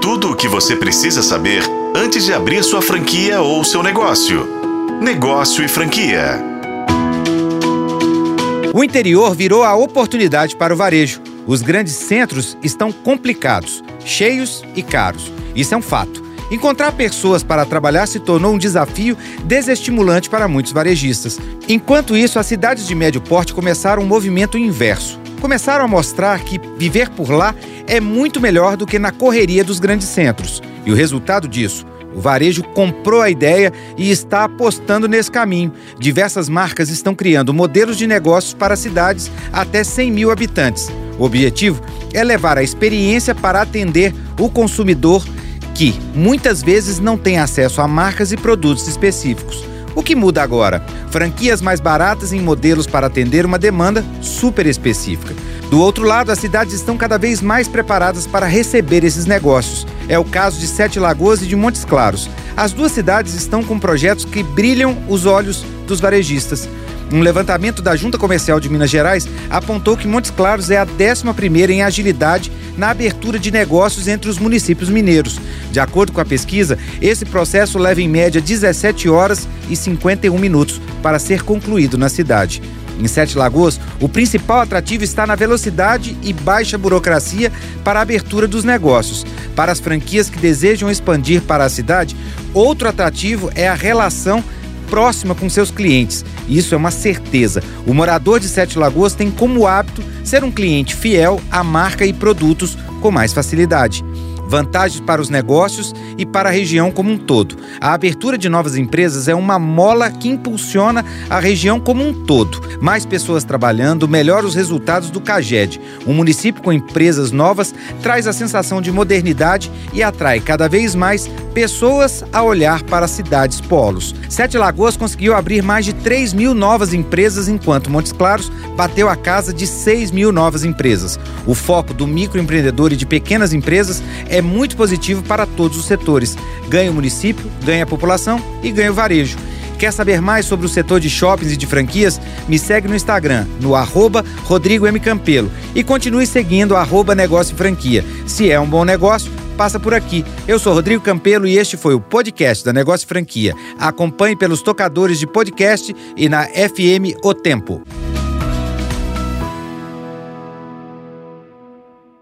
Tudo o que você precisa saber antes de abrir sua franquia ou seu negócio. Negócio e franquia. O interior virou a oportunidade para o varejo. Os grandes centros estão complicados, cheios e caros. Isso é um fato. Encontrar pessoas para trabalhar se tornou um desafio desestimulante para muitos varejistas. Enquanto isso, as cidades de médio porte começaram um movimento inverso. Começaram a mostrar que viver por lá é muito melhor do que na correria dos grandes centros. E o resultado disso? O varejo comprou a ideia e está apostando nesse caminho. Diversas marcas estão criando modelos de negócios para cidades até 100 mil habitantes. O objetivo é levar a experiência para atender o consumidor que muitas vezes não tem acesso a marcas e produtos específicos. O que muda agora? Franquias mais baratas em modelos para atender uma demanda super específica. Do outro lado, as cidades estão cada vez mais preparadas para receber esses negócios. É o caso de Sete Lagoas e de Montes Claros. As duas cidades estão com projetos que brilham os olhos dos varejistas. Um levantamento da Junta Comercial de Minas Gerais apontou que Montes Claros é a 11ª em agilidade na abertura de negócios entre os municípios mineiros. De acordo com a pesquisa, esse processo leva em média 17 horas e 51 minutos para ser concluído na cidade. Em Sete Lagoas, o principal atrativo está na velocidade e baixa burocracia para a abertura dos negócios. Para as franquias que desejam expandir para a cidade, outro atrativo é a relação próxima com seus clientes. Isso é uma certeza. O morador de Sete Lagoas tem como hábito ser um cliente fiel à marca e produtos com mais facilidade vantagens para os negócios e para a região como um todo. A abertura de novas empresas é uma mola que impulsiona a região como um todo. Mais pessoas trabalhando, melhor os resultados do CAGED. Um município com empresas novas traz a sensação de modernidade e atrai cada vez mais pessoas a olhar para cidades polos. Sete Lagoas conseguiu abrir mais de 3 mil novas empresas, enquanto Montes Claros bateu a casa de 6 mil novas empresas. O foco do microempreendedor e de pequenas empresas é muito positivo para todos os setores. Ganha o município, ganha a população e ganha o varejo. Quer saber mais sobre o setor de shoppings e de franquias? Me segue no Instagram, no arroba Rodrigo M. Campelo. E continue seguindo arroba Negócio Franquia. Se é um bom negócio, passa por aqui. Eu sou Rodrigo Campelo e este foi o podcast da Negócio Franquia. Acompanhe pelos tocadores de podcast e na FM O Tempo.